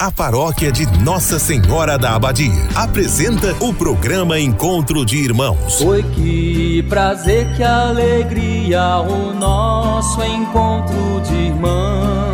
A paróquia de Nossa Senhora da Abadia apresenta o programa Encontro de Irmãos. Oi, que prazer, que alegria, o nosso encontro de irmãos.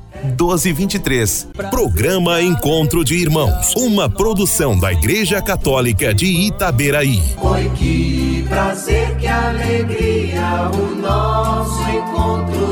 1223. Programa Encontro de Irmãos. Uma produção da Igreja Católica de Itaberaí. Oi, que prazer, que alegria, o nosso encontro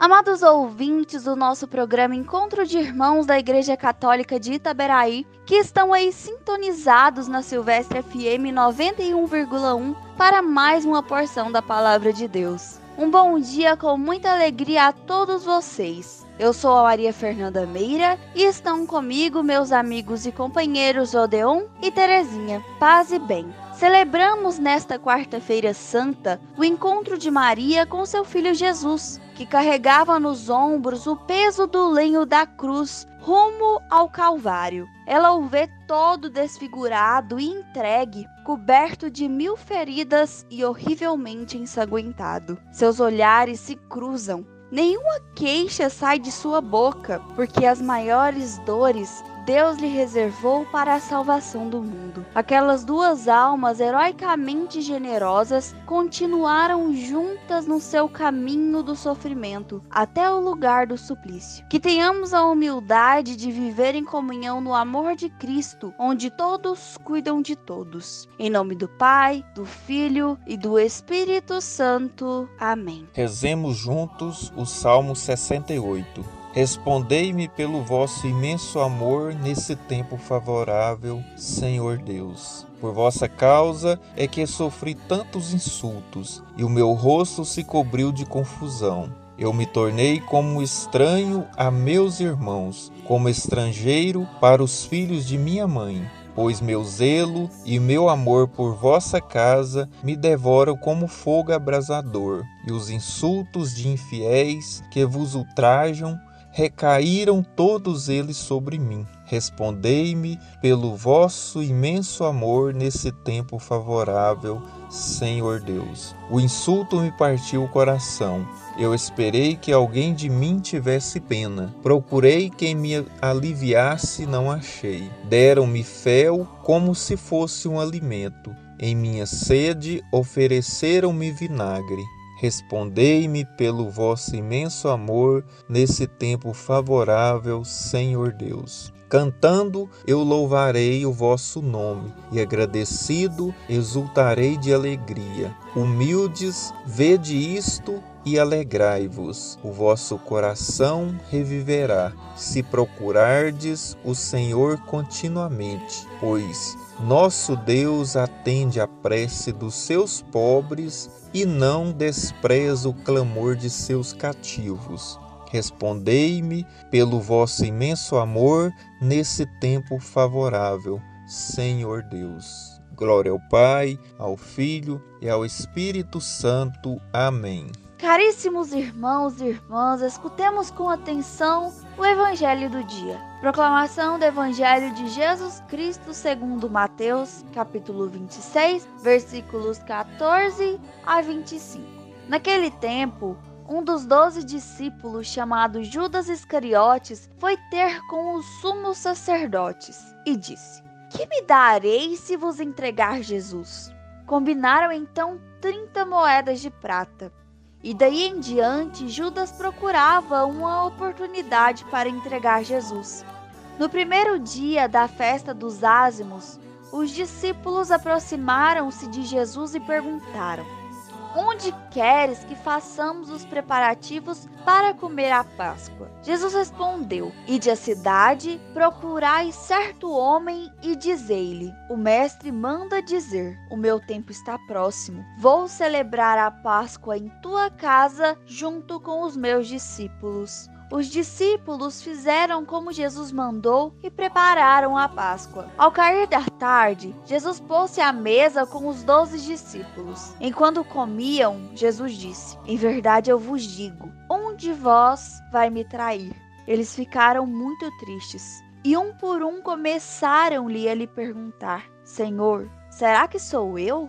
Amados ouvintes do nosso programa Encontro de Irmãos da Igreja Católica de Itaberaí, que estão aí sintonizados na Silvestre FM 91,1 para mais uma porção da Palavra de Deus. Um bom dia com muita alegria a todos vocês. Eu sou a Maria Fernanda Meira e estão comigo meus amigos e companheiros Odeon e Terezinha. Paz e bem. Celebramos nesta quarta-feira santa o encontro de Maria com seu filho Jesus, que carregava nos ombros o peso do lenho da cruz rumo ao Calvário. Ela o vê todo desfigurado e entregue, coberto de mil feridas e horrivelmente ensanguentado. Seus olhares se cruzam. Nenhuma queixa sai de sua boca, porque as maiores dores Deus lhe reservou para a salvação do mundo. Aquelas duas almas heroicamente generosas continuaram juntas no seu caminho do sofrimento até o lugar do suplício. Que tenhamos a humildade de viver em comunhão no amor de Cristo, onde todos cuidam de todos. Em nome do Pai, do Filho e do Espírito Santo. Amém. Rezemos juntos o Salmo 68. Respondei-me pelo vosso imenso amor nesse tempo favorável, Senhor Deus. Por vossa causa é que sofri tantos insultos, e o meu rosto se cobriu de confusão. Eu me tornei como estranho a meus irmãos, como estrangeiro para os filhos de minha mãe. Pois meu zelo e meu amor por vossa casa me devoram como fogo abrasador, e os insultos de infiéis que vos ultrajam recaíram todos eles sobre mim. Respondei-me pelo vosso imenso amor nesse tempo favorável, Senhor Deus. O insulto me partiu o coração. Eu esperei que alguém de mim tivesse pena. Procurei quem me aliviasse, não achei. Deram-me fel como se fosse um alimento. Em minha sede ofereceram-me vinagre. Respondei-me pelo vosso imenso amor nesse tempo favorável, Senhor Deus. Cantando, eu louvarei o vosso nome, e agradecido, exultarei de alegria. Humildes, vede isto e alegrai-vos, o vosso coração reviverá, se procurardes o Senhor continuamente, pois nosso Deus atende a prece dos seus pobres e não despreza o clamor de seus cativos. Respondei-me pelo vosso imenso amor nesse tempo favorável, Senhor Deus. Glória ao Pai, ao Filho e ao Espírito Santo. Amém. Caríssimos irmãos e irmãs, escutemos com atenção o Evangelho do dia. Proclamação do Evangelho de Jesus Cristo segundo Mateus, capítulo 26, versículos 14 a 25. Naquele tempo, um dos doze discípulos, chamado Judas Iscariotes, foi ter com os sumos sacerdotes e disse: Que me darei se vos entregar Jesus? Combinaram então trinta moedas de prata. E daí em diante, Judas procurava uma oportunidade para entregar Jesus. No primeiro dia da festa dos ázimos, os discípulos aproximaram-se de Jesus e perguntaram: Onde queres que façamos os preparativos para comer a Páscoa? Jesus respondeu: Ide à cidade, procurai certo homem e dizei-lhe: O mestre manda dizer: O meu tempo está próximo. Vou celebrar a Páscoa em tua casa junto com os meus discípulos. Os discípulos fizeram como Jesus mandou e prepararam a Páscoa. Ao cair da tarde, Jesus pôs-se à mesa com os doze discípulos. Enquanto comiam, Jesus disse: Em verdade eu vos digo, um de vós vai me trair. Eles ficaram muito tristes e um por um começaram-lhe a lhe perguntar: Senhor, será que sou eu?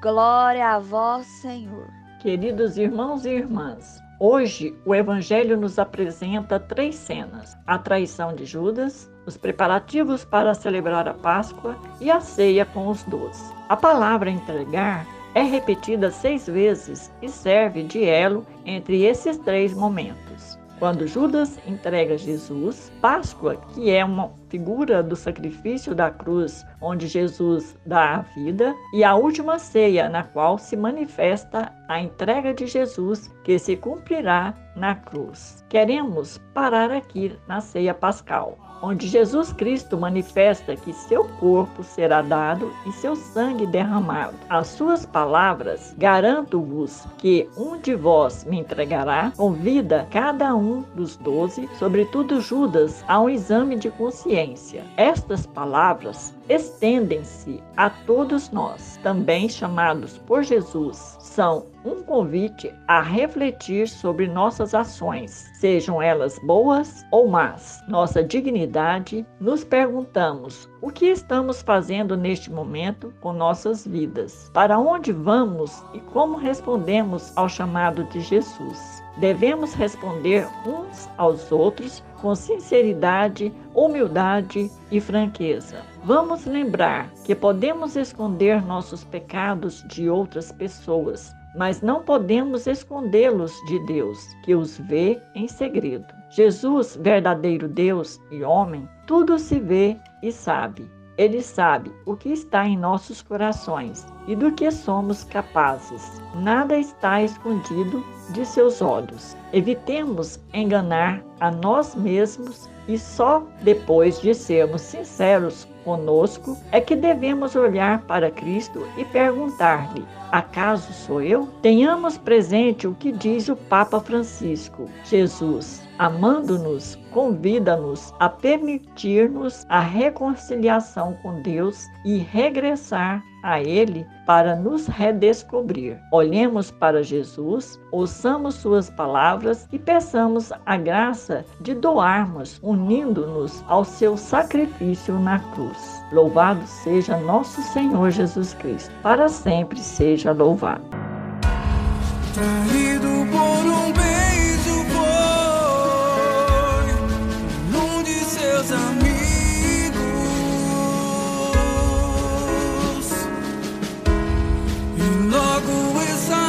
Glória a vós, Senhor. Queridos irmãos e irmãs, Hoje, o Evangelho nos apresenta três cenas: a traição de Judas, os preparativos para celebrar a Páscoa e a ceia com os doze. A palavra entregar é repetida seis vezes e serve de elo entre esses três momentos. Quando Judas entrega Jesus, Páscoa, que é uma figura do sacrifício da cruz, onde Jesus dá a vida, e a última ceia, na qual se manifesta a entrega de Jesus, que se cumprirá na cruz. Queremos parar aqui na ceia pascal onde Jesus Cristo manifesta que seu corpo será dado e seu sangue derramado. As suas palavras, garanto-vos que um de vós me entregará, convida cada um dos doze, sobretudo Judas, a um exame de consciência consciência. Estas palavras estendem-se a todos nós, também chamados por Jesus. São um convite a refletir sobre nossas ações, sejam elas boas ou más. Nossa dignidade, nos perguntamos o que estamos fazendo neste momento com nossas vidas, para onde vamos e como respondemos ao chamado de Jesus. Devemos responder uns aos outros com sinceridade, humildade e franqueza. Vamos lembrar que podemos esconder nossos pecados de outras pessoas, mas não podemos escondê-los de Deus, que os vê em segredo. Jesus, verdadeiro Deus e homem, tudo se vê e sabe. Ele sabe o que está em nossos corações e do que somos capazes. Nada está escondido de seus olhos. Evitemos enganar a nós mesmos e só depois de sermos sinceros conosco é que devemos olhar para Cristo e perguntar-lhe: Acaso sou eu? Tenhamos presente o que diz o Papa Francisco. Jesus amando-nos, convida-nos a permitir-nos a reconciliação com Deus e regressar a Ele para nos redescobrir. Olhemos para Jesus, ouçamos Suas palavras e peçamos a graça de doarmos, unindo-nos ao seu sacrifício na cruz. Louvado seja nosso Senhor Jesus Cristo, para sempre seja seja louvado. Traído por um beijo foi um de seus amigos e logo essa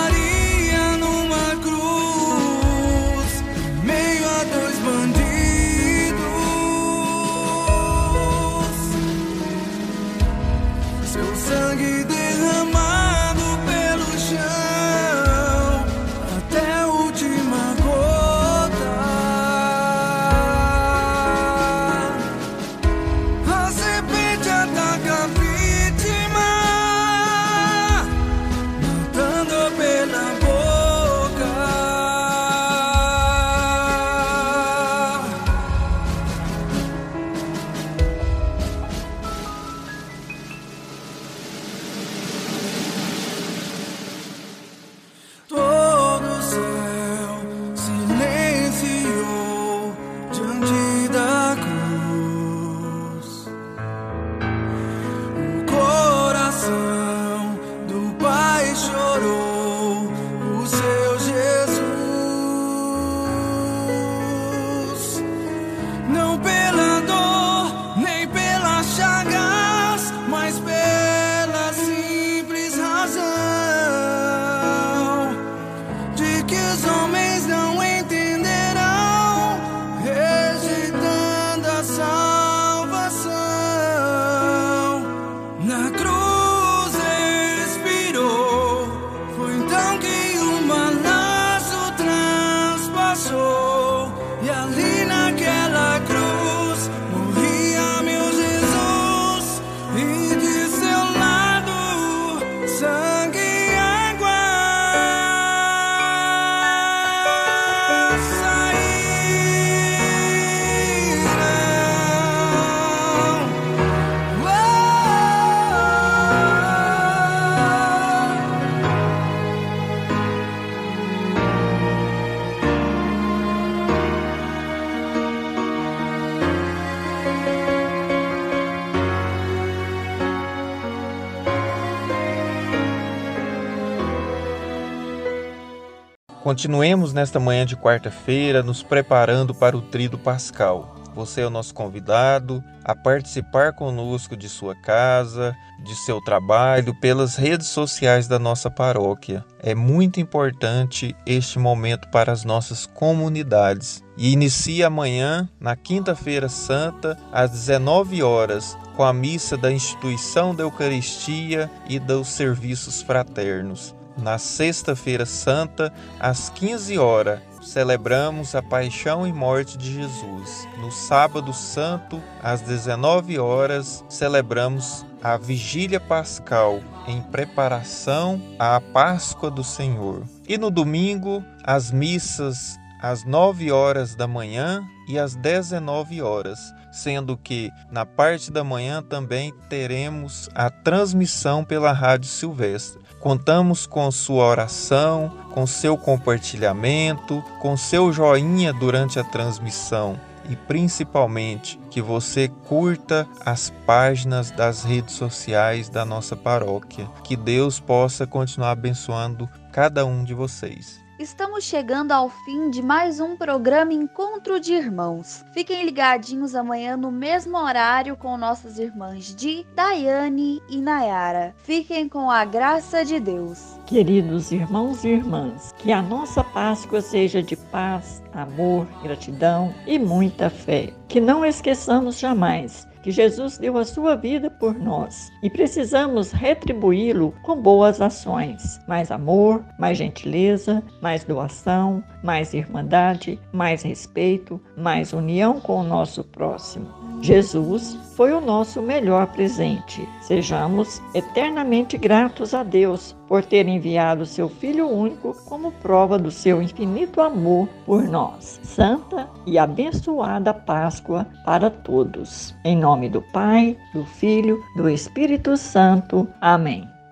Continuemos nesta manhã de quarta-feira nos preparando para o trido pascal. Você é o nosso convidado a participar conosco de sua casa, de seu trabalho, pelas redes sociais da nossa paróquia. É muito importante este momento para as nossas comunidades. E inicia amanhã, na Quinta-feira Santa, às 19 horas, com a missa da instituição da Eucaristia e dos serviços fraternos. Na Sexta-feira Santa, às 15 horas, celebramos a paixão e morte de Jesus. No Sábado Santo, às 19 horas, celebramos a Vigília Pascal em preparação à Páscoa do Senhor. E no domingo, as missas às 9 horas da manhã e às 19 horas, sendo que na parte da manhã também teremos a transmissão pela Rádio Silvestre. Contamos com sua oração, com seu compartilhamento, com seu joinha durante a transmissão e principalmente que você curta as páginas das redes sociais da nossa paróquia. Que Deus possa continuar abençoando cada um de vocês. Estamos chegando ao fim de mais um programa Encontro de Irmãos. Fiquem ligadinhos amanhã no mesmo horário com nossas irmãs Di, Daiane e Nayara. Fiquem com a graça de Deus. Queridos irmãos e irmãs, que a nossa Páscoa seja de paz, amor, gratidão e muita fé. Que não esqueçamos jamais que Jesus deu a sua vida por nós. E precisamos retribuí-lo com boas ações, mais amor, mais gentileza, mais doação, mais irmandade, mais respeito, mais união com o nosso próximo. Jesus foi o nosso melhor presente. Sejamos eternamente gratos a Deus por ter enviado seu Filho único como prova do seu infinito amor por nós. Santa e abençoada Páscoa para todos. Em nome do Pai, do Filho, do Espírito Santo. Amém.